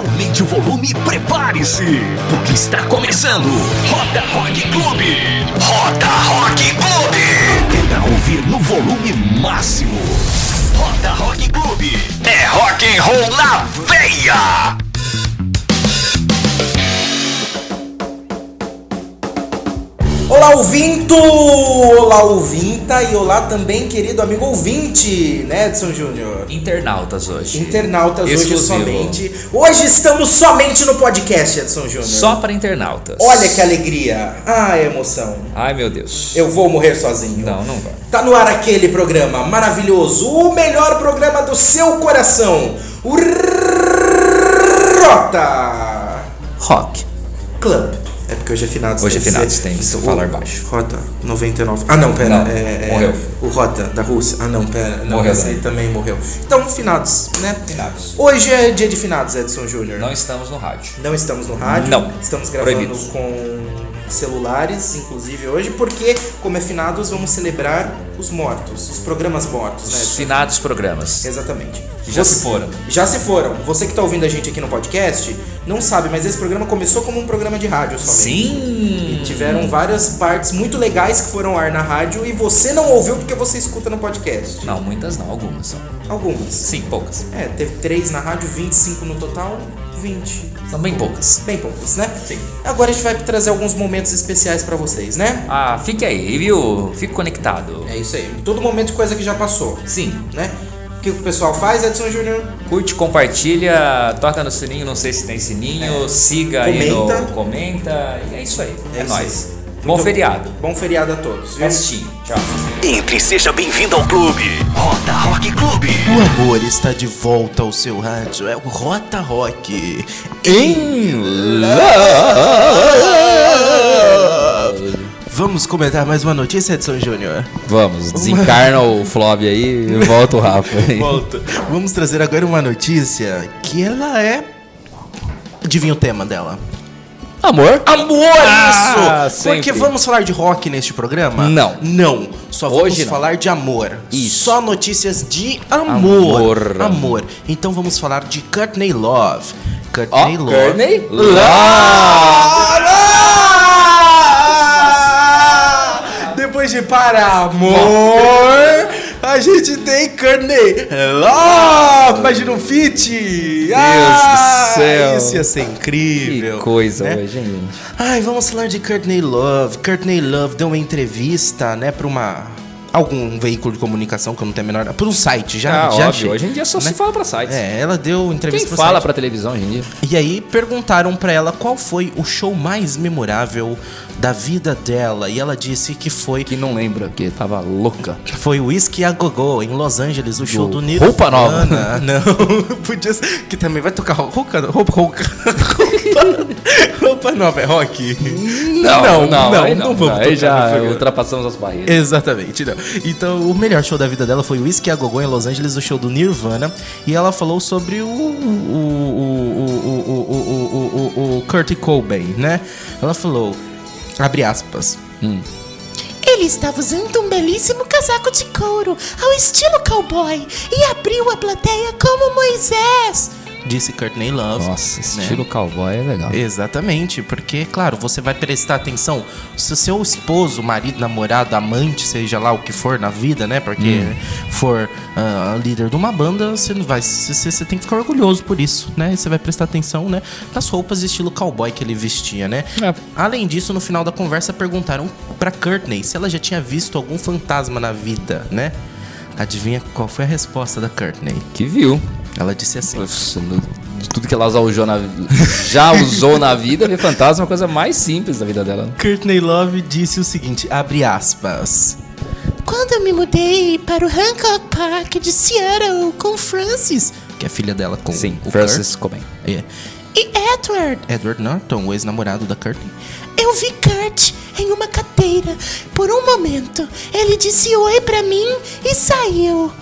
Aumente o volume e prepare-se, porque está começando Roda Rock Clube. Roda Rock Clube. Pra ouvir no volume máximo. Roda Rock Clube. É rock and roll na veia. Olá, ouvinto! Olá, ouvinta! E olá também, querido amigo ouvinte, né, Edson Júnior? Internautas hoje. Internautas hoje Exclusivo. somente. Hoje estamos somente no podcast, Edson Júnior. Só para internautas. Olha que alegria! Ah, emoção. Ai, meu Deus. Eu vou morrer sozinho. Não, não vai. Tá no ar aquele programa maravilhoso, o melhor programa do seu coração, o Rota Rock. Club. É porque hoje é finados. Hoje é que finados, tem que Então, falar baixo. Rota 99. Ah, não, pera. Não, é, é, morreu. O Rota da Rússia. Ah, não, pera. Não, Morreu esse aí também. também morreu. Então, finados, né? Finados. Hoje é dia de finados, Edson Júnior. Não estamos no rádio. Não estamos no rádio. Não. Estamos gravando Proibidos. com celulares, inclusive hoje, porque, como é finados, vamos celebrar os mortos, os programas mortos, né? Os finados programas. Exatamente. Já Você- se foram. Já se foram. Você que está ouvindo a gente aqui no podcast, não sabe, mas esse programa começou como um programa de rádio somente. Sim. E tiveram várias partes muito legais que foram ao ar na rádio e você não ouviu porque você escuta no podcast. Não, muitas não, algumas só. Algumas. Sim, poucas. É, teve três na rádio, 25 no total, 20. São bem poucas. Bem poucas, né? Sim. Agora a gente vai trazer alguns momentos especiais pra vocês, né? Ah, fique aí, viu? Fique conectado. É isso aí. Todo momento coisa que já passou, Sim. né? O que o pessoal faz, Edson Júnior? Curte, compartilha, toca no sininho, não sei se tem sininho, siga aí Comenta. no comenta. E é isso aí. É, É nóis. aí. Bom Muito- feriado. Bom feriado a todos, viu? Restinho. Tchau. Entre e seja bem-vindo ao clube. Roda Rock Clube. O amor está de volta ao seu rádio. É o Rota Rock. Em Love. Vamos comentar mais uma notícia, Edson Júnior? Vamos, desencarna o Flob aí e volta o Rafa aí. Volta. Vamos trazer agora uma notícia que ela é. Adivinha o tema dela? Amor? Amor, Ah, isso! Porque sempre. vamos falar de rock neste programa? Não. Não. Só vamos Hoje não. falar de amor. Isso. Só notícias de amor. Amor. Amor. Então vamos falar de Courtney Love. Courtney Love. Courtney Ah! Depois de para amor, a gente tem Courtney Love. Imagina um feat. Deus do céu. Isso ia ser Que incrível. coisa né? hoje, gente? Ai, vamos falar de Courtney Love. Courtney Love deu uma entrevista, né, pra uma algum veículo de comunicação que eu não tenho a menor, por um site já, Ah, já óbvio. achei. Hoje em dia só né? se fala pra sites. É, ela deu Quem entrevista pro fala site. pra televisão hoje em dia? E aí perguntaram pra ela qual foi o show mais memorável da vida dela e ela disse que foi Que não lembra, que tava louca. foi o Whisky a Gogô em Los Angeles, o show do Nirvana. Roupa Nova. Não, podia ser, que também vai tocar roupa roupa roupa, roupa nova é rock. Não, não, aí não vamos Aí já ultrapassamos as barreiras. Exatamente, não. Então, o melhor show da vida dela foi o Whisky a Gogô em Los Angeles, o show do Nirvana. E ela falou sobre o. o. o. o. o. o, o, o Kurt Cobain, né? Ela falou. Abre aspas. Ele estava usando um belíssimo casaco de couro, ao estilo cowboy, e abriu a plateia como Moisés. Disse Courtney Love. Nossa, né? estilo cowboy é legal. Exatamente, porque, claro, você vai prestar atenção. Se o seu esposo, marido, namorado, amante, seja lá o que for na vida, né? Porque for ah, líder de uma banda, você não vai. Você, você- tem que ficar orgulhoso por isso, né? Você vai prestar atenção, né? Nas roupas estilo cowboy que ele vestia, né? É. Além disso, no final da conversa, perguntaram pra Courtney se ela já tinha visto algum fantasma na vida, né? Adivinha qual foi a resposta da Courtney? Que viu. Ela disse assim. De tudo que ela já usou na, já usou na vida, ver fantasma é a coisa mais simples da vida dela. Courtney Love disse o seguinte, abre aspas. Quando eu me mudei para o Hancock Park de Seattle com Francis Que é a filha dela com Sim, o Francis Cobain. Kurt. É. e Edward, Edward Norton, o ex-namorado da Courtney. eu vi Kurt em uma cadeira. Por um momento, ele disse oi pra mim e saiu.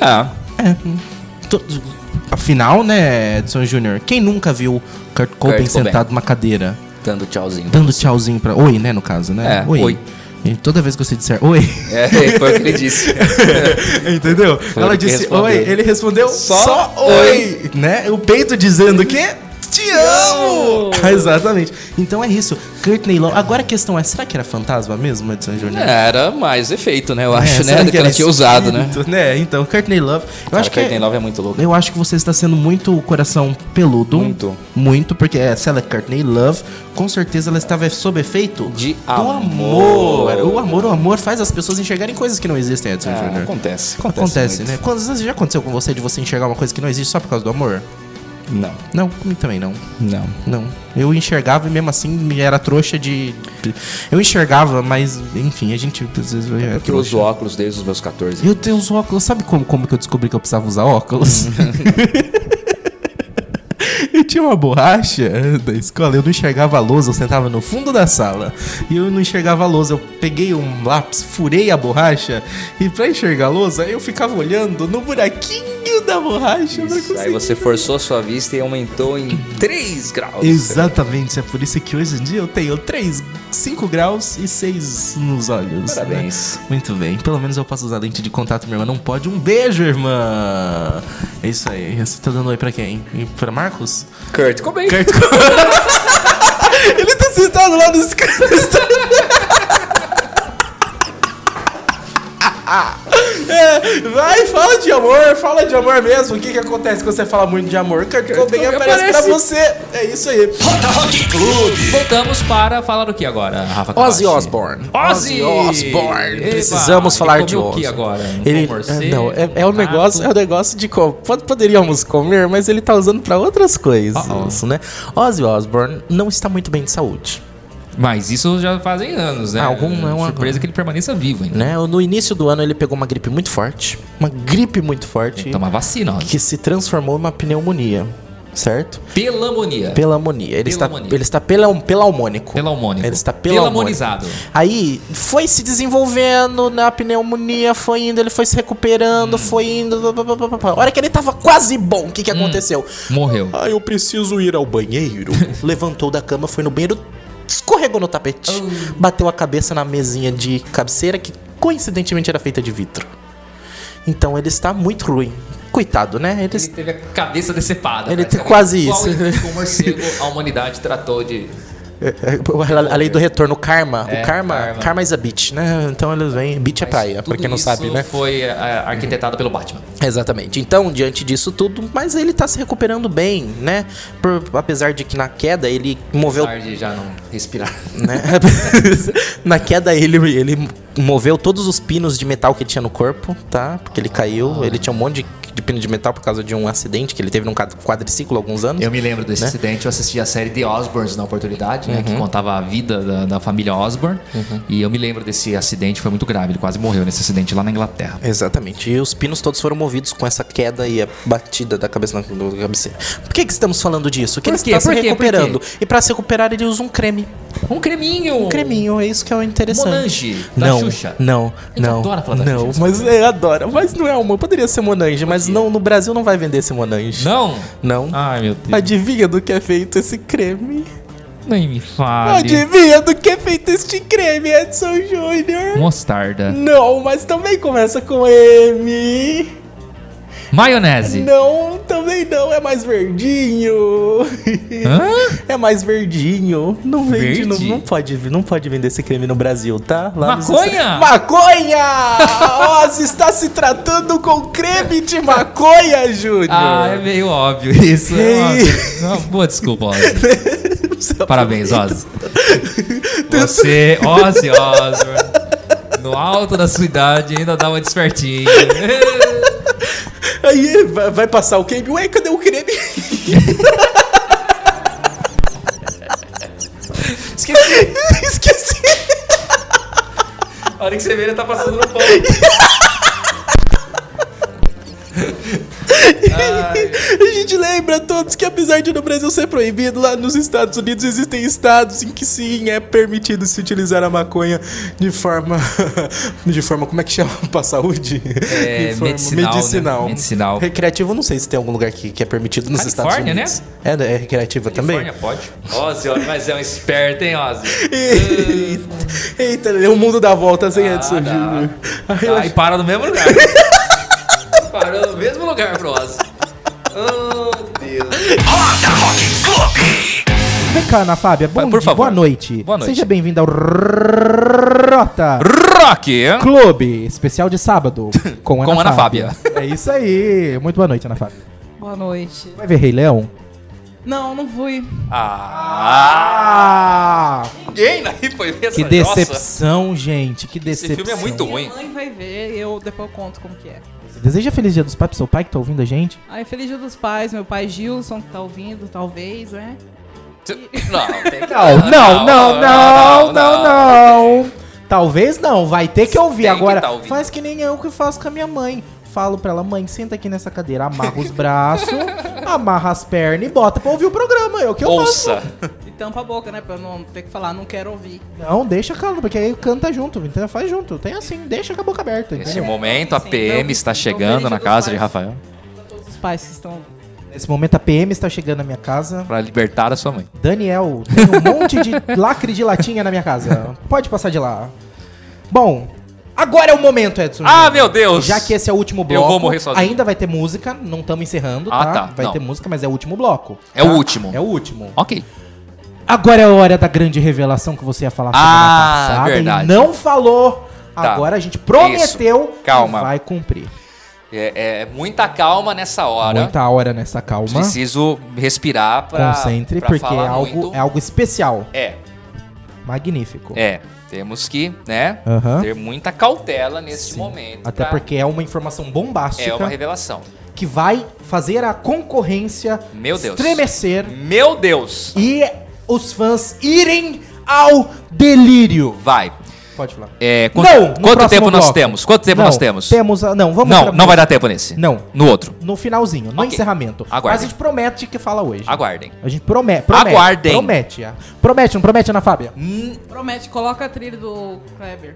Ah, To- Afinal, né, Edson Jr., quem nunca viu Kurt Cobain Kurt Cobain. sentado numa cadeira, dando tchauzinho. dando tchauzinho pra... Oi, né, no caso, né? É, oi. E toda vez que você disser oi, É, foi o que ele disse. entendeu? Foi Ela que disse oi, ele respondeu só, Só oi, né? O peito dizendo o quê? Te amo! Exatamente. Então é isso. Courtney Love. Agora a questão é, será que era fantasma mesmo, Edson Júnior? Era mais efeito, né? Eu É, acho, né? Do que ela tinha usado, né? né? Então, Courtney Love. Eu Cara, acho que Courtney Love é muito louco. Eu acho que você está sendo muito coração peludo. Muito. Muito, porque é, se ela é Courtney Love, com certeza ela estava sob efeito De do amor. amor. O amor, o amor faz as pessoas enxergarem coisas que não existem, Edson Ah, Júnior. acontece. Acontece, muito. né? Quantas vezes já aconteceu com você de você enxergar uma coisa que não existe só por causa do amor? Não, Não, comigo também não. não. Não. Eu enxergava e mesmo assim me era trouxa de. Eu enxergava, mas enfim, a gente às vezes é Eu uso óculos desde os meus 14. Eu tenho os óculos. Sabe como, como que eu descobri que eu precisava usar óculos? tinha uma borracha da escola, eu não enxergava a lousa, eu sentava no fundo da sala. E eu não enxergava a lousa. Eu peguei um lápis, furei a borracha, e pra enxergar a lousa, eu ficava olhando no buraquinho da borracha. Isso, Aí você forçou sua vista e aumentou em 3 graus. Exatamente, é por isso que hoje em dia eu tenho 3, 5 graus e 6 nos olhos. Parabéns. né? Muito bem, pelo menos eu posso usar lente de contato, minha irmã não pode. Um beijo, irmã! É isso aí. Você tá dando oi pra quem? E pra Marcos? Kurt Cobain. Kurt Ele tá sentado lá no escritório. É, vai, fala de amor, fala de amor mesmo. O que que acontece quando você fala muito de amor? Kurt Cobain Cobain aparece pra aparece. você. É isso aí. Rota Rock Clube. Voltamos para falar o que agora, Rafa Ozzy Kavachi? Osbourne. Ozzy Osbourne. Eba, Precisamos ele falar de comeu o Ozzy. que agora? Ele, é, não, é, é um negócio, é um negócio de poderíamos comer, mas ele tá usando pra outras coisas, Uh-oh. né? Ozzy Osbourne não está muito bem de saúde, Mas isso já fazem anos, né? Ah, algum- é uma- Surpresa que ele permaneça vivo ainda. né? No início do ano ele pegou uma gripe muito forte, uma gripe muito forte Tomar vacina, ó. que se transformou numa pneumonia, certo? Pelamonia. Pelamonia. Ele está Pelamonia. ele está pela, pelalmônico. Pelaumônico. Ele está pelalmônico. Pelamonizado. Aí foi se desenvolvendo na pneumonia, foi indo, ele foi se recuperando, Hum. foi indo. A hora que ele tava quase bom, o que que Hum. aconteceu? Morreu. Ah, eu preciso ir ao banheiro. Levantou da cama, foi no banheiro, escorregou no tapete, Oh. bateu a cabeça na mesinha de cabeceira que coincidentemente era feita de vidro. Então ele está muito ruim. Coitado, né? Ele Ele teve a cabeça decepada. Ele parece. tem quase isso. O morcego, a humanidade tratou de. É, é, a lei do retorno, karma. É, o karma, karma. karma is a bitch, né? Então eles vêm. Bitch é praia, pra quem não sabe, né? foi é, arquitetado pelo Batman. Exatamente. Então, diante disso tudo, mas ele tá se recuperando bem, né? Por- apesar de que na queda ele moveu. Apesar de já não respirar. Né? na queda ele, ele moveu todos os pinos de metal que tinha no corpo, tá? Porque ele caiu. Ele tinha um monte de, de pino de metal por causa de um acidente que ele teve num quad- quadriciclo há alguns anos. Eu me lembro desse Né? acidente, eu assisti a série The Osbournes na oportunidade, né? Que Uhum. contava a vida da, da família Osbourne. E eu me lembro desse acidente, foi muito grave. Ele quase morreu nesse acidente lá na Inglaterra. Exatamente. E os pinos todos foram movidos com essa queda e a batida da cabeça na do cabeceira. Por que, que estamos falando disso? Que Por ele está se recuperando. E pra se recuperar, ele usa um creme. Um creminho! Um creminho, é isso que é o interessante. Monange, da não, Xuxa. Não, não. adora falar da não, Xuxa, mas é, adora. Mas não é uma. Poderia ser Monange, mas não, no Brasil não vai vender esse Monange. Não? Não. Ai, meu Deus. Adivinha do que é feito esse creme? Nem me fale. Adivinha do que é feito este creme, Edson Júnior? Mostarda. Não, mas também começa com M. Maionese. Não, também não, é mais verdinho. Hã? É mais verdinho. Não vende, não, Verde? não pode, não pode vender esse creme no Brasil, tá? Lá nos Maconha? Estados- Maconha! Oz está se tratando com creme de maconha, Júnior. Ah, é meio óbvio isso. É uma boa desculpa, Ozzy. Parabéns, Ozzy. Você, Ozzy Osbourne, no alto da sua idade, ainda dá uma despertinha. Aí vai, passar o creme. Ué, cadê o creme? Esqueci. Esqueci. A hora que você vê, ele tá passando no pão. A gente lembra todos que apesar de no Brasil ser proibido, lá nos Estados Unidos existem estados em que sim é permitido se utilizar a maconha de forma. de forma. Como é que chama? Pra saúde? É, forma medicinal, né? medicinal. Medicinal. Recreativo, não sei se tem algum lugar que, que é permitido nos Estados Califórnia, né? Unidos. É, é recreativa também? Califórnia pode. Ozzy, ó, mas é um esperto, hein, Ozzy? Eita, Eita, o mundo dá volta sem dá. Júnior. Ai, eu Tá, acho- e para no mesmo lugar. Parou no mesmo lugar pro Ozzy. Oh, Deus. Roda Rock Clube. Vem cá, Ana Fábia. Bom Por dia, favor. boa noite. Boa noite. Seja bem-vindo ao Rota Rock! Clube, especial de sábado, com Ana, Com Ana Fábia. É isso aí. Muito boa noite, Ana Fábia. Boa noite. Vai ver Rei Leão? Não, não fui. Ah! Ah! Ninguém aí foi ver essa Que decepção, gente. Que Esse decepção. filme é muito ruim. Minha mãe vai ver e eu depois eu conto como que é. Deseja Feliz Dia dos Pais pro seu pai que tá ouvindo a gente? Aí, feliz dia dos pais, meu pai Gilson, que tá ouvindo, talvez, né? Não, Não, não, não, não, não. Talvez não, vai ter que ouvir Tem que agora. tá faz que nem eu que faço com a minha mãe. Falo pra ela, mãe, senta aqui nessa cadeira, amarra os braços, amarra as pernas e bota pra ouvir o programa. É o que eu Ouça. faço. Tampa a boca, né? Pra eu não ter que falar, não quero ouvir. Não, deixa calma, porque aí canta junto, então faz junto. Tem assim, deixa com a boca aberta. Entendeu? momento, a Sim, PM meu- está chegando na casa dos de pais. Rafael Todos os pais que estão. Nesse momento a PM está chegando na minha casa. para libertar a sua mãe. Daniel, tem um monte de lacre de latinha na minha casa. Pode passar de lá. Bom, agora é o momento, Edson. Ah, meu Deus! Já que esse é o último Eu bloco. vou morrer sozinho. Ainda vai ter música, não estamos encerrando, Ah, tá? tá, Vai não. ter música, mas é o último bloco. É o último. É o último. Ok. Agora é a hora da grande revelação que você ia falar semana Ah, passada verdade. e não falou. Tá. Agora a gente prometeu Calma. e vai cumprir. É, é muita calma nessa hora. Muita hora nessa calma. Preciso respirar pra. Concentre, pra porque é algo, muito. é algo especial. É, Magnífico. é. Temos que, né, Aham. ter muita cautela nesse Sim. momento. Até pra- porque é uma informação bombástica é uma revelação. que vai fazer a concorrência Meu Deus. estremecer Meu Deus! e os fãs irem ao delírio. Vai. Pode falar. É, quanto não, quanto tempo nós bloco. temos? Quanto tempo Não, nós temos? Temos, a- não, vamos Não, não vai dar tempo nesse. Não. No outro. No finalzinho, no Ok. encerramento. Aguardem. Mas a gente promete que fala hoje. Aguardem. A gente promete, promete. Aguardem. Promete. ah. Promete, não promete, Ana Fábia? Promete, coloca a trilha do Kleber.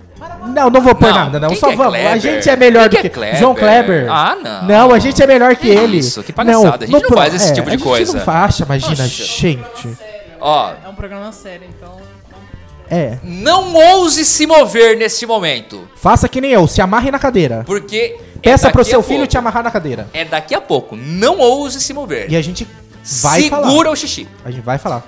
Não, não vou pôr Não, nada, não. quem Só que é vamos. a Kleber? gente é melhor Quem do que que. é Kleber? João Kleber. Ah, não. Não, a gente é melhor que, Que ele. isso, que palhaçada. A gente não pro- faz esse tipo de a coisa. gente não acha, imagina, gente. Ó, É um programa sério, então. É. não ouse se mover nesse momento. Faça que nem eu, se amarre na cadeira. Porque. é Peça pro daqui seu filho pouco. te amarrar na cadeira. É daqui a pouco. Não ouse se mover. E a gente vai Segura falar. o xixi. A gente vai falar.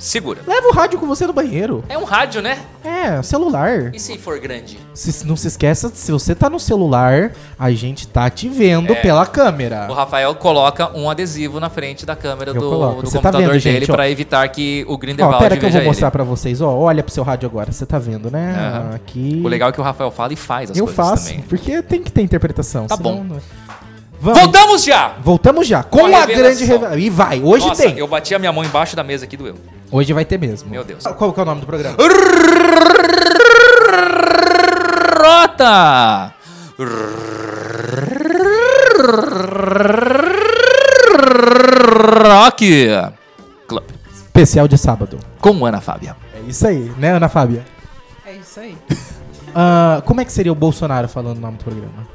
Segura. Leva o rádio com você no banheiro. É um rádio, né? É, celular. E se for grande? Se, não se esqueça, se você tá no celular, a gente tá te vendo É. pela câmera. O Rafael coloca um adesivo na frente da câmera Eu do, coloco. do tá computador vendo, dele gente, ó. pra evitar que o Ó, Grindelwald pera que eu vou mostrar pra vocês. Ó, olha pro seu rádio agora. Você tá vendo, né? Aham. Aqui. O legal é que o Rafael fala e faz as eu coisas faço, também. porque tem que ter interpretação. Tá bom. não- Vamos. Voltamos já! Voltamos já. Com Com a a, grande revelação. E vai, hoje Nossa, tem. eu bati a minha mão embaixo da mesa aqui do eu. Hoje vai ter mesmo. Meu Deus. Qual que é o nome do programa? Rota! Rock Club. Especial de sábado. Com Ana Fábia. É isso aí, né, Ana Fábia? É isso aí. Ah, como é que seria o Bolsonaro falando o nome do programa?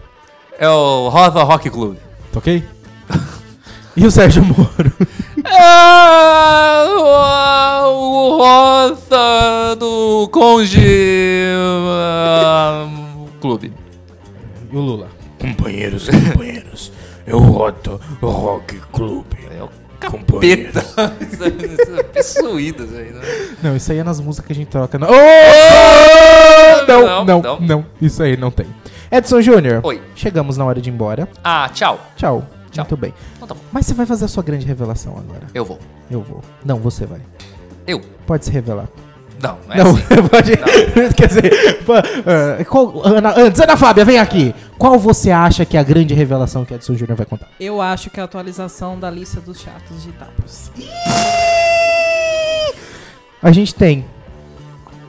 É o Rota Rock Club. Tá ok? e o Sérgio Moro? É o, o Rota do Conge ah, Clube. e o Lula? Companheiros, companheiros, eu roto o Rock Clube. É o Companheiros. capeta. Isso aí, né? Não, isso aí é nas músicas que a gente troca. Não, oh! não, Não, não, não. não, Isso aí não tem. Edson Júnior. Oi. Chegamos na hora de ir embora. Ah, tchau. Tchau. Tchau. Muito bem. Então tá bom. Mas você vai fazer a sua grande revelação agora. Eu vou. Eu vou. Não, você vai. Eu. Pode se revelar. Não, não é não, assim. pode. Quer dizer, ah, qual- Ana, antes, Ana Fábia, vem aqui. Qual você acha que é a grande revelação que Edson Júnior vai contar? Eu acho que é a atualização da lista dos chatos de Itapos. A gente tem.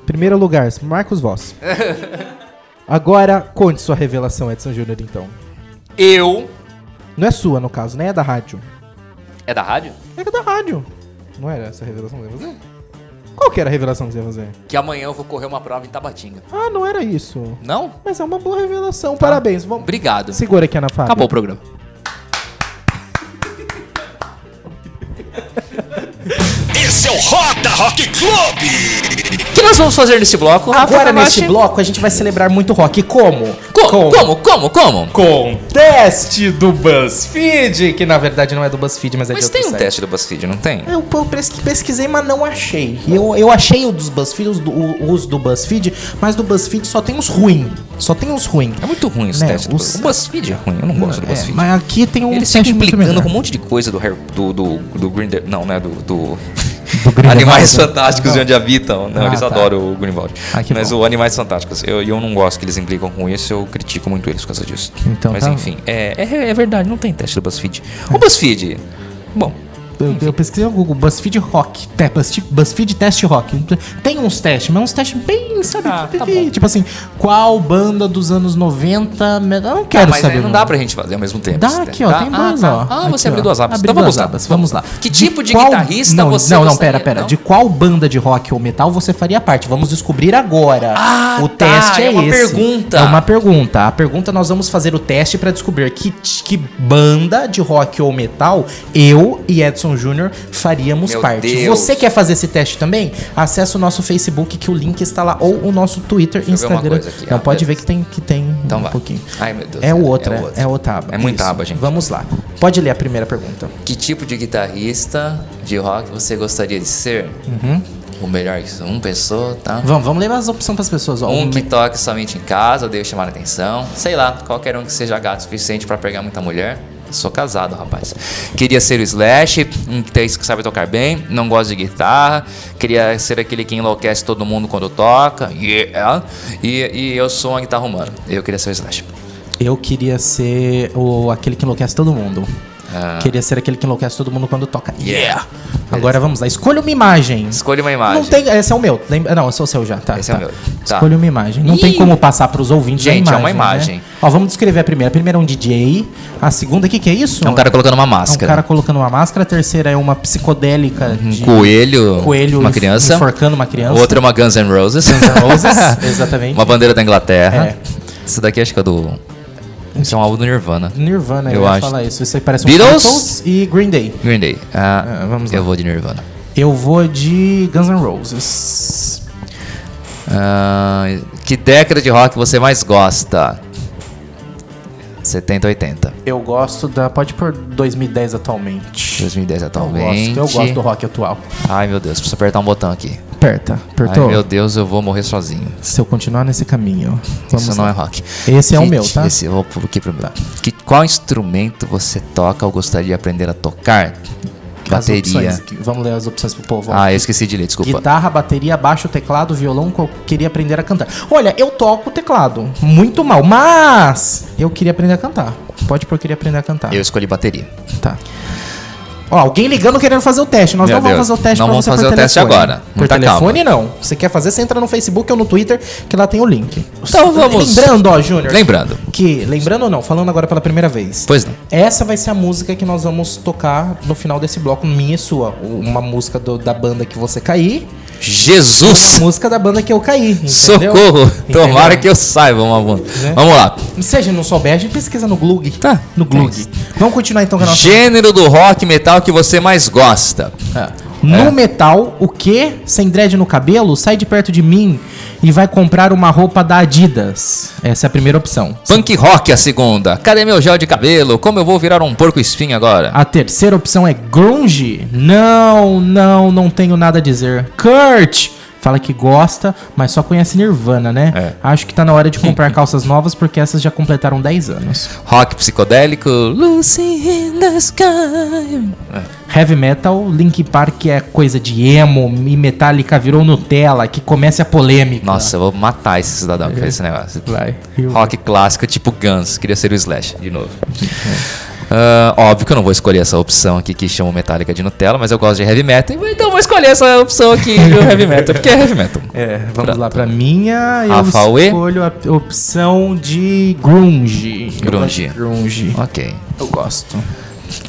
Primeiro lugar, Marcos Voss. Agora, conte sua revelação, Edson Júnior, então. Eu. Não é sua, no caso, né? É da rádio. É da rádio? É da rádio. Não era essa a revelação que você ia fazer? Qual que era a revelação que você ia fazer? Que amanhã eu vou correr uma prova em Tabatinga. Ah, não era isso. Não? Mas é uma boa revelação. Parabéns. Vamos... Obrigado. Segura aqui, Ana Fábio. Acabou o programa. Esse é o Roda Rock Clube. O que nós vamos fazer nesse bloco? Agora, nesse bloco, a gente vai celebrar muito rock. Como? Como? Como? Como? Como? Com teste do BuzzFeed, que na verdade não é do BuzzFeed, mas é Mas de outro tem um site. teste do BuzzFeed, não tem? Eu, eu pes- pesquisei, mas não achei. Eu, eu achei o dos BuzzFeed, os do, os do BuzzFeed, mas do BuzzFeed só tem os ruins. Só tem os ruins. É muito ruim esse Né, teste. do os- Buzz- O BuzzFeed é ruim, eu não gosto do É, BuzzFeed. mas aqui tem um Eles teste implicando com um monte de coisa do, Harry- do, do, do Green Não, né? Do. do-? Animais Fantásticos Não. e Onde Habitam. Não, Ah, eles tá. adoram o Greenwald. Ah, Mas bom. o Animais Fantásticos, eu, eu não gosto que eles implicam com isso, eu critico muito eles por causa disso. Então Mas tá- enfim, é, é, é verdade, não tem teste do BuzzFeed. O BuzzFeed. Bom, Eu, eu pesquisei no Google, BuzzFeed Rock. Te- BuzzFeed, BuzzFeed Teste Rock. Tem uns testes, mas uns testes bem, sabe? Ah, tá tipo assim, qual banda dos anos 90... me- Eu não quero mas saber. aí não dá pra gente fazer ao mesmo tempo. Dá aqui, ó, tá? tem Ah, dois, tá. ó. Ah, Aqui, você abriu duas abas. Abri Então vamos duas lá. abas, vamos lá. Que tipo de qual- guitarrista não, você Não, não, gostaria- pera, pera. não? De qual banda de rock ou metal você faria parte? Vamos descobrir agora. Ah, o tá, teste é, é uma esse. pergunta. É uma pergunta. A pergunta nós vamos fazer o teste pra descobrir que, que banda de rock ou metal eu e Edson Júnior faríamos Meu parte. Deus. Você quer fazer esse teste também? Acesse o nosso Facebook que o link está lá ou o nosso Twitter, Deixa uma Instagram. aqui. Não Ah, pode ver que tem que tem Então um vai. pouquinho. Ai, meu Deus. É o outro, é, outro. é outra aba. É muita Isso. aba, gente. Vamos lá. Pode ler a primeira pergunta. Que tipo de guitarrista de rock você gostaria de ser? O melhor que um pessoa, tá? Vamos, vamos ler as opções para as pessoas. Ó, Um que toque somente em casa, odeio chamar a atenção. Sei lá, qualquer um que seja gato o suficiente pra pegar muita mulher. Sou casado, rapaz. Queria ser o Slash, um que sabe tocar bem, não gosta de guitarra. Queria ser aquele que enlouquece todo mundo quando toca. Yeah. E, e eu sou uma guitarra humana. Eu queria ser o Slash. Eu queria ser o, aquele que enlouquece todo mundo. Ah. Queria ser aquele que enlouquece todo mundo quando toca. Yeah. Agora vamos lá. Escolha uma imagem. Escolha uma imagem. Não tem, esse é o meu. Lembra- não, esse é o seu já. Tá, Esse é tá. o meu. Tá. Escolha uma imagem. Não Ih. tem como passar para os ouvintes a Gente, é imagem. uma imagem. né? Ó, vamos descrever a primeira. A primeira é um DJ. A segunda, o que, que é isso? É um cara colocando uma É um máscara. cara colocando uma máscara. A terceira é uma psicodélica de Um coelho, coelho uma criança. enforcando uma criança. Outra é uma Guns N' Roses. Guns N' Roses, exatamente. uma bandeira da Inglaterra. É. Isso daqui acho que é do. Isso é um álbum do Nirvana. Nirvana, eu, Eu acho. falar isso. Isso aí parece um Beatles? Beatles e Green Day. Green Day. Ah, Ah, vamos lá. eu vou de Nirvana. Eu vou de Guns N' Roses. Ah, que década de rock você mais gosta? 70, 80. Eu gosto da. Pode pôr 2010 atualmente. 2010 Eu atualmente. gosto, eu gosto do rock atual. Ai meu Deus, preciso apertar um botão aqui. Aperta, apertou. Ai meu Deus, eu vou morrer sozinho. Se eu continuar nesse caminho. Vamos Isso não lá. é rock. Esse é o Que- meu, tá? Esse eu vou por aqui pra que, Qual instrumento você toca ou gostaria de aprender a tocar? Bateria. opções. Vamos ler as opções pro povo. Ah, eu esqueci de ler, desculpa. Guitarra, bateria, baixo, teclado, violão, que eu queria aprender a cantar. Olha, eu toco teclado, muito mal, mas eu queria aprender a cantar. Pode pôr, eu queria aprender a cantar. Eu escolhi bateria. Tá. Ó, alguém ligando querendo fazer o teste. Nós Meu não vamos Deus. fazer o teste Não pra vamos você fazer por o teste telefone. agora. Por Muita telefone, não. Você quer fazer, você entra no Facebook ou no Twitter, que lá tem o link. Então vamos- Lembrando, ó, Júnior. Lembrando. Que, lembrando ou não, falando agora pela primeira vez. Pois não. Essa vai ser a música que nós vamos tocar no final desse bloco, minha e sua. Uma música do- da banda que você cair. Jesus! Música da banda que eu caí. Entendeu? Socorro! Entendeu? Tomara que eu saiba, uma Né? Vamos lá. Se a gente não souber, a gente pesquisa no Glug. Tá. No Glug. Vamos continuar então com a nossa. Gênero do rock metal que você mais gosta. No É. metal, o que? Sem dread no cabelo, sai de perto de mim e vai comprar uma roupa da Adidas. Essa é a primeira opção. Punk rock a segunda. Cadê meu gel de cabelo? Como eu vou virar um porco espinho agora? A terceira opção é grunge. Não, não, não tenho nada a dizer. Kurt fala que gosta, mas só conhece Nirvana, né? É. Acho que tá na hora de comprar calças novas porque essas já completaram 10 anos. Rock psicodélico. Lucy in the sky. Heavy metal, Link Park é coisa de emo e Metallica virou Nutella, que comece a polêmica. Nossa, eu vou matar esse cidadão que fez esse negócio. Vai. Rock clássico tipo Guns. Queria ser o Slash, de novo. Ah, óbvio que eu não vou escolher essa opção aqui que chama Metallica de Nutella, mas eu gosto de heavy metal, então eu vou escolher essa opção aqui do heavy metal, porque é heavy metal. É, vamos lá pra minha. Eu Rafa escolho a opção de grunge. Grunge. grunge. Ok. Eu gosto.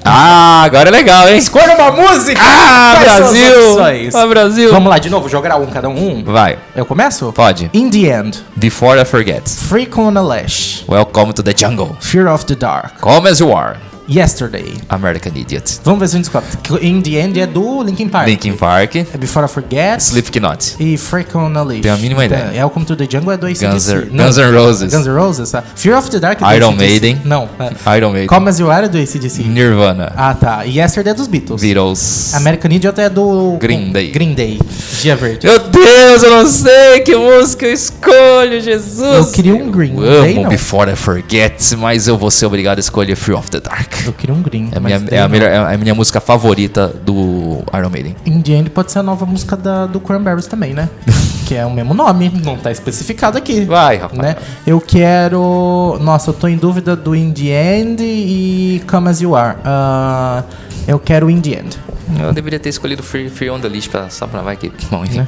Ah, agora é legal, hein? Escolha uma música! Ah, Brasil! Ah, Brasil! Vamos lá, de novo, jogar um cada um? Vai, Eu começo? pode. In the End, Before I Forget. Freak on a Lash, Welcome to the jungle. Fear of the Dark, Come as you are. Yesterday. American Idiot. Vamos ver se a gente descobre. Que In the End é do Linkin Park. Linkin Park. É Before I Forget. Slipknot. E Freak on a Leash. Tenho a mínima ideia. É, Welcome to the Jungle é do ACDC. Guns, Não. Guns N' Roses. Guns N' Roses? Fear of the Dark é do Iron. Maiden. Não. É. Iron Maiden. Come As You Are é do ACDC. Nirvana. Ah, tá. E Yesterday é dos Beatles. Beatles. American Idiot é do... Green Day. Green Day. Dia Verde. Meu Deus, eu não sei que música eu escolho, Jesus. Eu queria um Green Eu Day, amo não. Before I Forget, mas eu vou ser obrigado a escolher Fear of the Dark. Eu queria um Green. É minha, é a melhor, é a minha música favorita do Iron Maiden. In the End pode ser a nova música da, do Cranberries também, né? que é o mesmo nome, não tá especificado aqui. Vai, rapaz. Né? Eu quero. Nossa, eu tô em dúvida do In the End e Come As You Are. Ah, eu quero In the End. Eu deveria ter escolhido Free, Free on the Leash pra, só pra vai que. Bom, enfim.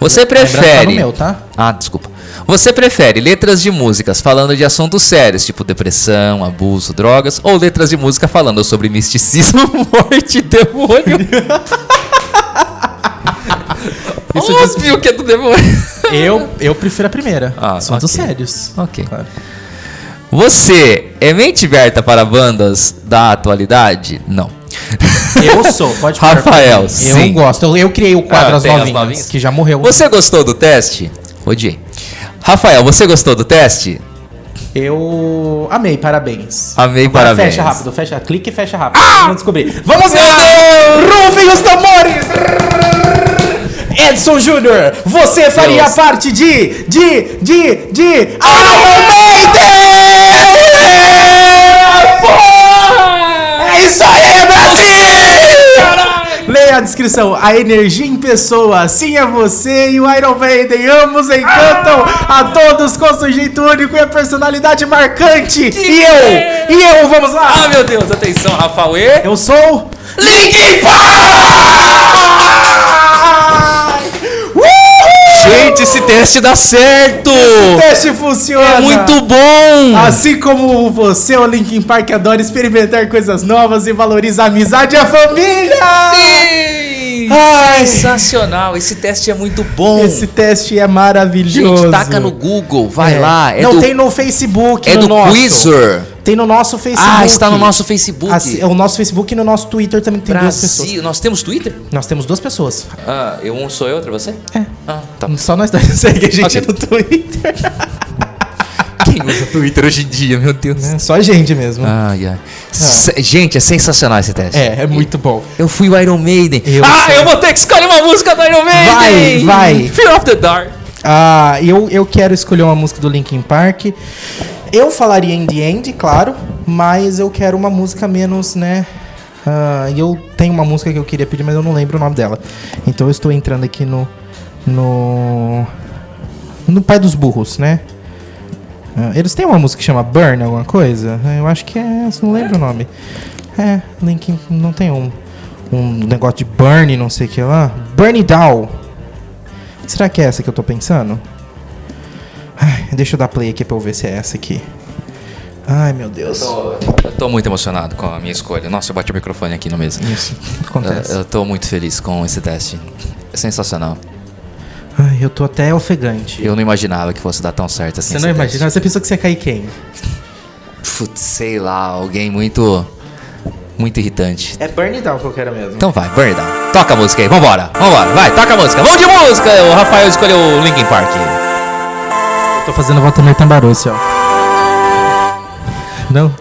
Você Lembra que tá prefere. meu, tá? Ah, desculpa. Você prefere letras de músicas falando de assuntos sérios, tipo depressão, abuso, drogas, ou letras de música falando sobre misticismo, morte e demônio? Isso Óbvio que é do demônio. Eu, eu prefiro a primeira. Ah, Assuntos ok. sérios. Ok. Claro. Você é mente aberta para bandas da atualidade? Não. Eu sou, pode falar. Rafael, Eu sim. gosto. Eu, eu criei o quadro Ah, As novinhas, novinhas? que já morreu. Você gostou do teste? Odiei. Rafael, você gostou do teste? Eu amei, parabéns. Amei, Agora parabéns. Fecha rápido, fecha, clique e fecha rápido. Vamos descobrir. Vamos lá! Rufem os tambores! Edson Júnior, você faria Deus. parte de. de. de. de. Iron Maiden! É isso aí, a descrição. A energia em pessoa, sim é você e o Iron Maiden. Ambos encantam a todos com sujeito único e a personalidade marcante. E eu, e eu, vamos lá. Ah, meu Deus, atenção, Rafael. Eu sou. Linkin Gente, esse teste dá certo! O teste funciona. É muito bom! Assim como você, o Linkin Park, adora experimentar coisas novas e valoriza a amizade e a família! Sim! Ai. Sensacional, esse teste é muito bom. Esse teste é maravilhoso. Gente, taca no Google, vai É. lá. É Não do, tem no Facebook, é no do nosso. Quizzer. Tem no nosso Facebook. Ah, está no nosso Facebook. Assim, o nosso Facebook e no nosso Twitter também tem duas pessoas. Brasil, nós temos Twitter? Nós temos duas pessoas. Ah, eu um sou eu, outra você? É. Ah, tá. Só nós dois segue a gente Ok. no Twitter. Quem usa Twitter hoje em dia, meu Deus? É, Só a gente mesmo. Ai, ai. Se- Gente, é sensacional esse teste. É, é muito bom. Eu fui o Iron Maiden. Eu ah, sei. eu vou ter que escolher uma música do Iron Maiden! Vai, vai. Fear of the Dark. Ah, eu, eu quero escolher uma música do Linkin Park. Eu falaria In The End, claro, mas eu quero uma música menos, né? Ah, E eu tenho uma música que eu queria pedir, mas eu não lembro o nome dela. Então eu estou entrando aqui no. No. No Pai dos Burros, né? Ah, Eles têm uma música que chama Burn, alguma coisa? Eu acho que é não lembro o nome. É, não tem um, um negócio de Burn, não sei o que lá. Burn Down. Será que é essa que eu tô pensando? Ai, deixa eu dar play aqui pra eu ver se é essa aqui. Ai, meu Deus. Eu tô muito emocionado com a minha escolha. Nossa, eu bati o microfone aqui no mesmo. Isso, acontece. Eu, eu tô muito feliz com esse teste. É sensacional. Ai, eu tô até ofegante. Eu não imaginava que fosse dar tão certo assim. Você não teste. imagina? Você pensou que você ia cair quem? Putz, sei lá, alguém muito. Muito irritante. É Burn It Down que eu quero mesmo. Então vai, Burn It Down. Toca a música aí, vambora, vambora, vai, toca a música. Vamos de música! O Rafael escolheu o Linkin Park. Tô fazendo Walter Tambarosse, ó. Não?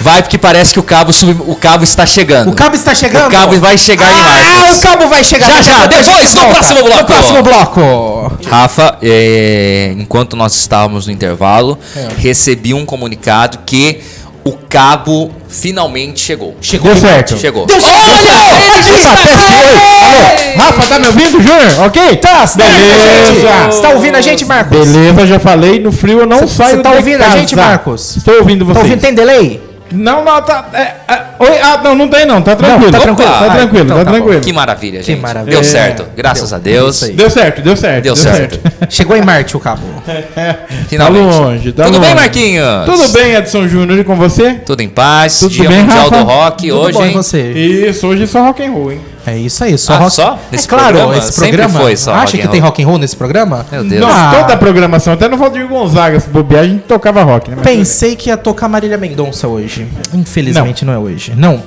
Vai, porque parece que o cabo, sub... o cabo está chegando. O cabo está chegando? O cabo vai chegar em Ah, Marcos. o cabo vai chegar. Já, já, depois, no Volta. próximo bloco. No próximo bloco. Rafa, é, enquanto nós estávamos no intervalo, É. recebi um comunicado que o cabo finalmente chegou. Chegou certo. Chegou. Deu certo. Teste, oi. Alô, Rafa, tá me ouvindo, Júnior? Ok? Tá, você tá ouvindo a gente? Beleza. Você tá ouvindo a gente, Marcos? Beleza, já falei, no frio eu não Cê- saio cê tá ouvindo a casa. gente, Marcos? Estou ouvindo Tá vocês. ouvindo? Tem delay? Não, não, tá... É, é, Oi, ah, não, não tem não, tá tranquilo. tá tranquilo. Tá tranquilo, então tá tá bom. tranquilo. Que maravilha, gente. maravilha. Deu É. certo. Graças a Deus. Deu certo, deu certo. Deu certo. Chegou em Marte o cabo. Tá Finalmente. longe, tá Tudo bem, longe. Marquinhos? Tudo bem, Edson Júnior, e com você? Tudo em paz. Tudo Dia bem, Mundial Rafa? do Rock Tudo hoje, bom, hein? você? Isso, hoje é só rock and roll, hein? É isso aí, só Ah, rock. só? Nesse é claro, programa? esse Sempre programa. foi só Acha que tem rock and roll nesse programa? Meu Deus. Não, Ah. toda a programação, até no Valdir Gonzaga, se bobear, a gente tocava rock, né? Pensei que ia tocar Marília Mendonça hoje. Infelizmente não, é hoje. Não.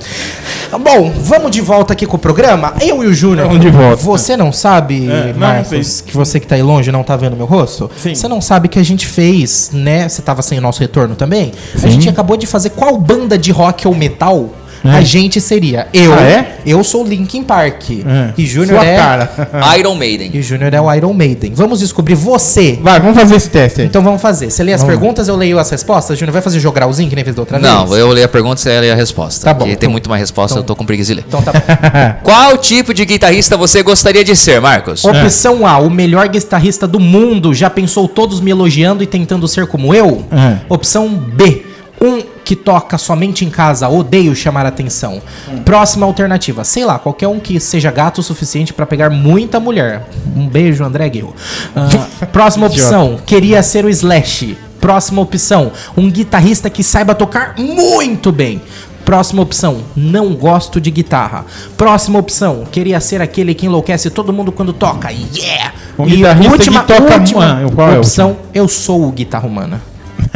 Bom, vamos de volta aqui com o programa. Eu e o Júnior. Vamos de volta. Você não sabe, É, não, Marcos, sei. que você que tá aí longe não tá vendo meu rosto? Sim. Você não sabe que a gente fez, né? Você tava sem o nosso retorno também? A Sim. gente acabou de fazer qual banda de rock ou metal É. a gente seria? Eu. Ah, é? Eu sou o Linkin Park. É. E Júnior é. cara. Iron Maiden. E Júnior é o Iron Maiden. Vamos descobrir você. Vai, vamos fazer esse teste aí. Então vamos fazer. Você lê as Vamos. perguntas, eu leio as respostas? Júnior, vai fazer jogralzinho que nem fez da outra Não, vez? eu leio a pergunta e você lê a resposta. Tá bom, Porque tem então- muito mais resposta, eu tô com preguiça de ler. Então tá bom. Qual tipo de guitarrista você gostaria de ser, Marcos? Opção A, o melhor guitarrista do mundo. Já pensou todos me elogiando e tentando ser como eu? É. Opção B, um que toca somente em casa, odeio chamar atenção. Próxima alternativa, sei lá, qualquer um que seja gato o suficiente pra pegar muita mulher. Um beijo, André Guerro. Ah, próxima opção, queria ser o Slash. Próxima opção, um guitarrista que saiba tocar muito bem. Próxima opção, não gosto de guitarra. Próxima opção, queria ser aquele que enlouquece todo mundo quando toca. Yeah! Um guitarrista que toca- última Ah, é opção, eu sou o guitarra humana.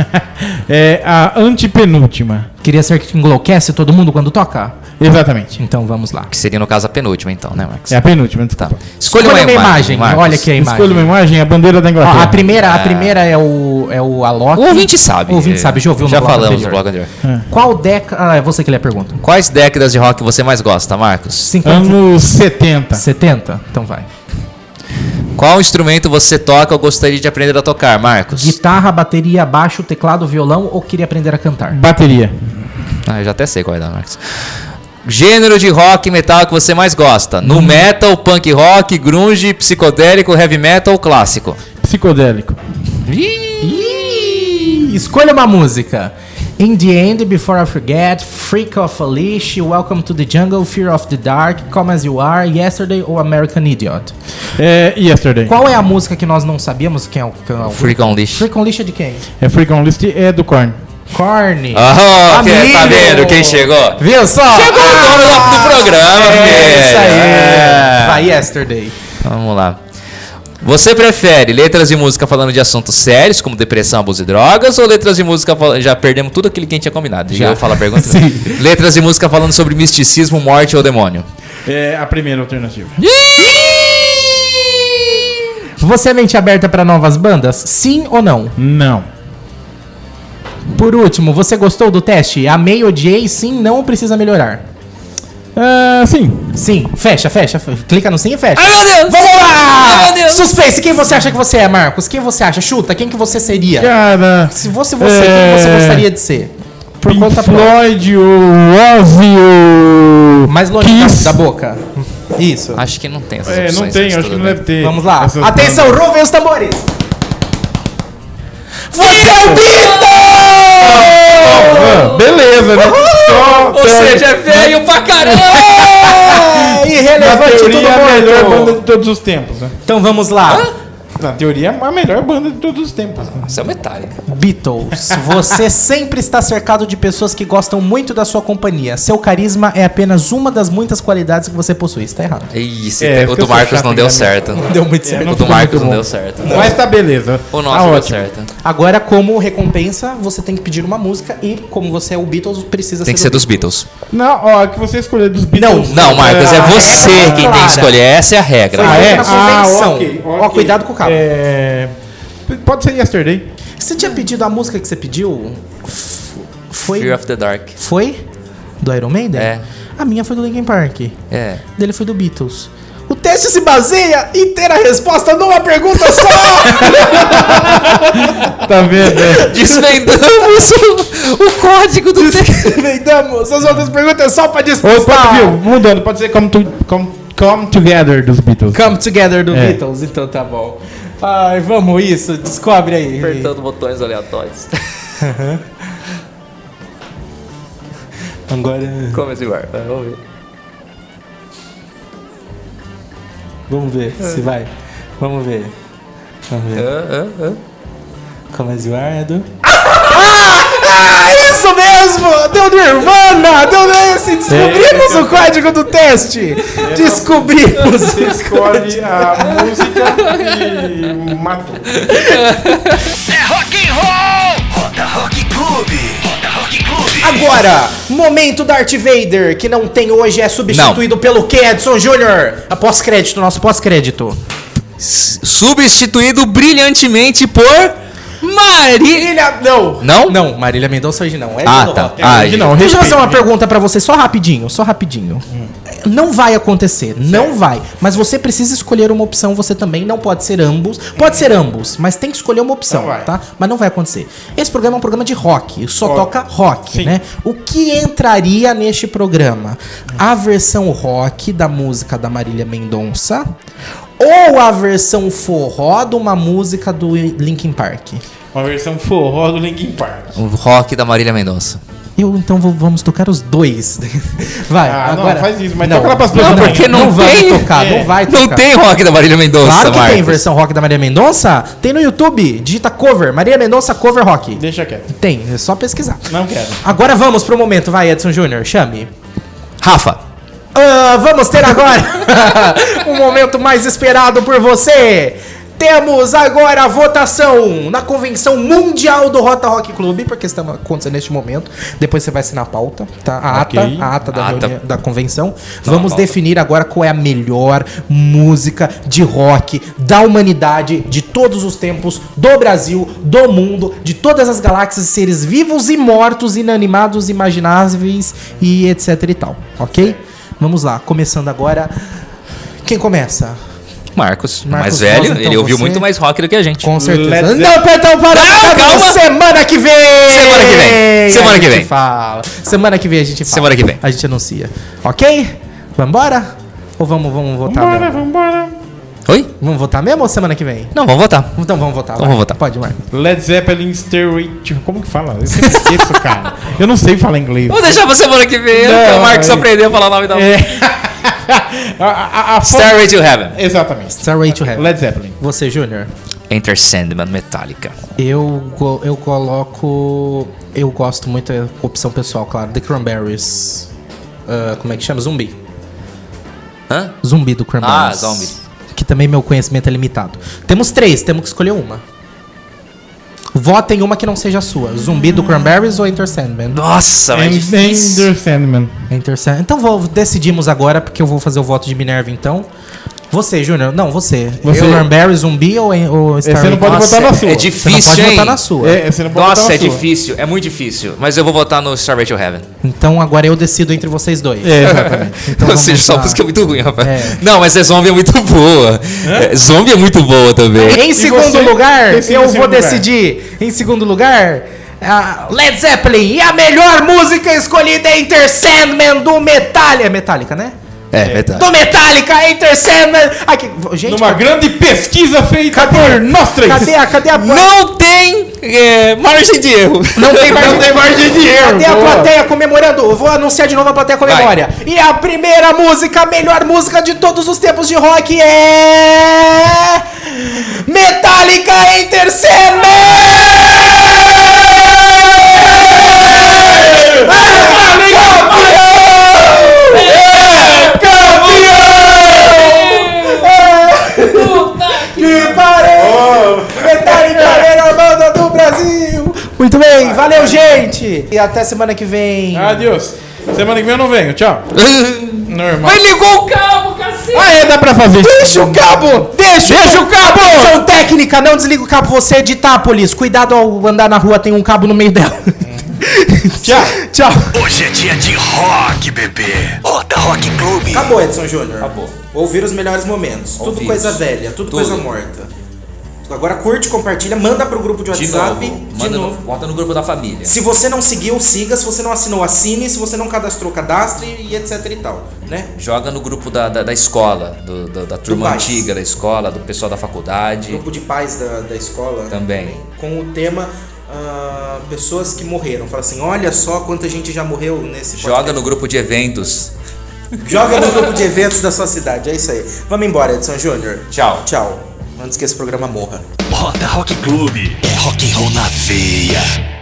É a antepenúltima. Queria ser que enlouquece todo mundo quando toca? Exatamente. Então vamos lá. Que seria, no caso, a penúltima, então, né, Marcos? É a penúltima, Tá. Escolha, Escolha uma, imagem, Marcos. Olha aqui a imagem. Escolha uma imagem, a bandeira da Ó, Inglaterra. a primeira, a primeira é o é o Alok. O ouvinte sabe. O ouvinte sabe, já ouviu Já no bloco falamos no anterior. bloco anterior. Qual década... Ah, é você que lê a pergunta. Quais décadas de rock você mais gosta, Marcos? 50... Anos 70. 70? Então vai. Qual instrumento você toca ou gostaria de aprender a tocar, Marcos? Guitarra, bateria, baixo, teclado, violão ou queria aprender a cantar? Bateria. Ah, eu já até sei qual é da Marcos. Gênero de rock e metal que você mais gosta? Hum. No metal, punk rock, grunge, psicodélico, heavy metal ou clássico? Psicodélico. Ih, Escolha uma música. In the End, Before I Forget, Freak of a Leash, Welcome to the Jungle, Fear of the Dark, Come As You Are, Yesterday ou American Idiot. É Yesterday. Qual é a música que nós não sabíamos quem é o... Quem é o Freak on Leash. Freak on Leash é de quem? É Freak on List, é do Korn. Korn. Oh, que- tá Amigo! vendo quem chegou? Viu só? Chegou o dono do, do programa, É isso aí. filho. Vai, Yesterday. Vamos lá. Você prefere letras de música falando de assuntos sérios, como depressão, abuso e drogas, ou letras de música falando. Já perdemos tudo aquilo que a gente tinha combinado. Já eu falo a pergunta. Sim. letras de música falando sobre misticismo, morte ou demônio. É a primeira alternativa. Você é mente aberta para novas bandas? Sim ou não? Não. Por último, você gostou do teste? Amei, odiei, sim, não precisa melhorar. Ah, sim. Sim, fecha, fecha. fe- Clica no sim e fecha. Ai, meu Deus! Vamos lá! Ai, meu Deus! Suspense, quem você acha que você é, Marcos? Quem você acha? Chuta, quem que você seria? Cara. Se você, você, É. quem você gostaria de ser? Por Pink conta. Floyd, o Ozzy, o. Mais longe da, Kiss. da boca. Isso. Acho que não tem essas É, não tem, acho que não bem. deve ter. Vamos lá. essas Atenção, ruvem os tambores. Você é beleza, né? Só Ou seja, é velho pra caramba! É na irrelevante tudo teoria, a melhor banda de todos os tempos, né? Então vamos lá. Na teoria, a melhor banda de todos os tempos. né? Isso é Metallica. Beatles, você sempre está cercado de pessoas que gostam muito da sua companhia. Seu carisma é apenas uma das muitas qualidades que você possui. Está errado. É, o porque do eu sou Marcos não deu certo. Não deu muito certo. não O do Marcos não deu certo. Mas tá beleza. O nosso tá deu ótimo. certo. Agora, como recompensa, você tem que pedir uma música e, como você é o Beatles, precisa Tem que do ser dos Beatles. Não, ó, que você escolher dos Beatles. Não, Marcos, é Ah, você é quem tem que escolher. Essa é a regra. Ah, é? Ah, ok, Ó, cuidado com o cabo. É... Pode ser Yesterday. Você tinha pedido a música que você pediu? Foi? Fear of the Dark. Foi? Do Iron Maiden? É. A minha foi do Linkin Park. É. Dele foi do Beatles. O teste se baseia em ter a resposta numa pergunta só! Tá vendo? É. Desvendamos o, o código do texto. Vendamos! As outras perguntas é só pra Ou disputar! pode, viu, mudando, pode ser Come, to, come, come Together dos Beatles. Come Together do É. Beatles, então tá bom. Ai, vamos isso, descobre aí. Apertando botões aleatórios. Agora. Começa igual. Vamos ver. Vamos ver se vai. Vamos ver. Vamos ver. Ah, ah, ah. Come as you are, Edu. Ah, isso mesmo! Deu Nirvana! Deu esse! Descobrimos o código do teste! Descobrimos! Você escolhe a música e matou. É rock and roll! Roda Rock Clube! Roda Rock Clube! Agora, momento Darth Vader, que não tem hoje, é substituído pelo que, Edson Júnior? A pós-crédito, nosso pós-crédito. Substituído brilhantemente por. Marília. Não! Não? Não, Marília Mendonça hoje não. É Ah, tá. rock. Ah, Hoje não. Deixa eu fazer uma pergunta pra você, só rapidinho, só rapidinho. Não vai acontecer, não vai. Mas você precisa escolher uma opção, você também não pode ser ambos. Pode ser ambos, mas tem que escolher uma opção, tá? Mas não vai acontecer. Esse programa é um programa de rock, só Rock. toca rock, Sim. né? O que entraria neste programa? A versão rock da música da Marília Mendonça ou a versão forró de uma música do Linkin Park? Uma versão forró do Linkin Park. O rock da Marília Mendonça. Eu então vou- vamos tocar os dois. Vai, Ah, não, agora. faz isso, mas toca lá pras Não, pessoas. porque não, vai tem. tocar, não vai tocar. Não tem rock da Marília Mendonça, Claro que tem Marcos. versão rock da Maria Mendonça. Tem no YouTube, digita cover, Maria Mendonça cover rock. Deixa quieto. Tem, é só pesquisar. Não quero. Agora vamos pro momento, vai Edson Júnior, chame. Rafa. Ah, vamos ter agora o momento mais esperado por você. Temos agora a votação na convenção mundial do Rota Rock Clube, porque estamos acontecendo neste momento. Depois você vai assinar a pauta, tá? A Ok. ata, a ata da, Ata. reunião- da convenção. Vamos pauta. definir agora qual é a melhor música de rock da humanidade, de todos os tempos, do Brasil, do mundo, de todas as galáxias, seres vivos e mortos, inanimados, imagináveis e etc e tal, ok? Vamos lá, começando agora. Quem começa? Marcos, Marcos mais velho, Rosa, então, ele ouviu você- muito mais rock do que a gente. Com certeza. Let's- Não, perdão, para! calma. Semana que vem! Semana que vem. Semana A que gente vem. Fala. Semana que vem a gente fala. Semana que vem. A gente anuncia. Ok? Vambora? Ou vamos, vamos votar Vambora, mesmo? vambora. Oi? Vamos votar mesmo ou semana que vem? Não, vamos votar. Então vamos votar. Então vamos votar. Pode, Marco. Led Zeppelin Stairway to... Como que fala? Eu sempre esqueço, cara. Eu não sei falar inglês. Vou deixar pra semana que vem, Não, o Marcos aí- aprendeu a falar o nome da É. a, a, a fo- Stairway to Heaven. Exatamente. Starway to Heaven. Led Zeppelin. Você, Júnior? Enter Sandman Metallica. Eu, eu coloco. Eu gosto muito, é opção pessoal, claro. The Cranberries. Ah, como é que chama? Zumbi. Hã? Zumbi do Cranberries. Ah, Zombie. Também meu conhecimento é limitado. Temos três, temos que escolher uma. Vota em uma que não seja a sua. Zumbi do Cranberries ou Enter Sandman? Nossa, mas And difícil. Ender Sandman. Enter Sandman. Então vou, decidimos agora, porque eu vou fazer o voto de Minerva então. Você, Júnior. Não, você. Você. Eu, Cranberries, Zumbi ou, ou Você não pode Nossa, votar na é- sua. é Você difícil, não pode hein? votar na sua. É, você não pode Nossa, votar é na sua. difícil, é muito difícil. Mas eu vou votar no Starway to Heaven. Então agora eu decido entre vocês dois. É, exatamente. Então Ou vamos seja, só lá. música é muito ruim, rapaz. É. Não, mas é zombie é muito boa. É, zombie é muito boa também. Em segundo você? lugar, eu em vou segundo lugar. decidir. Em segundo lugar, a Led Zeppelin. E a melhor música escolhida é Enter Sandman do Metallica. É Metallica, né? É, verdade. Do Metallica, Enter Sandman. Aqui, gente, Numa cadê, grande pesquisa feita Cadê? por nós três. cadê a, cadê a Não tem é, margem de erro. Não tem margem, Não tem margem de erro, Cadê a boa. plateia comemorando? Eu vou anunciar de novo a plateia comemora. E a primeira música, a melhor música de todos os tempos de rock é. Metallica Enter Que Bem, valeu, gente! E até semana que vem. Adeus. Semana que vem eu não venho. Tchau. Normal. Mas ligou o cabo, cacete! Ah, é, dá pra fazer. Deixa o cabo! Deixa, deixa o cabo! São técnica, não desliga o cabo. Você é de Itápolis. Cuidado ao andar na rua, tem um cabo no meio dela. Tchau. Tchau. Hoje é dia de rock, bebê. Roda Rock Clube. Acabou, Edson Júnior. Acabou. Ouvir os melhores momentos. Tudo Ouvimos. coisa velha, tudo, Tudo. coisa morta. Agora curte, compartilha, manda pro grupo de WhatsApp. De novo, de manda novo. No, bota no grupo da família. Se você não seguiu, siga. Se você não assinou, assine. Se você não cadastrou, cadastre e etc e tal, né? Joga no grupo da, da, da escola, do, do, da turma antiga da escola, do pessoal da faculdade. Grupo de pais da, da escola. Também. Com o tema Uh, pessoas que morreram. Fala assim, olha só quanta gente já morreu nesse podcast. Joga no grupo de eventos. Joga no grupo de eventos da sua cidade, é isso aí. Vamos embora, Edson Júnior. Tchau. Tchau antes que esse programa morra. Roda Rock Clube é rock and roll na veia.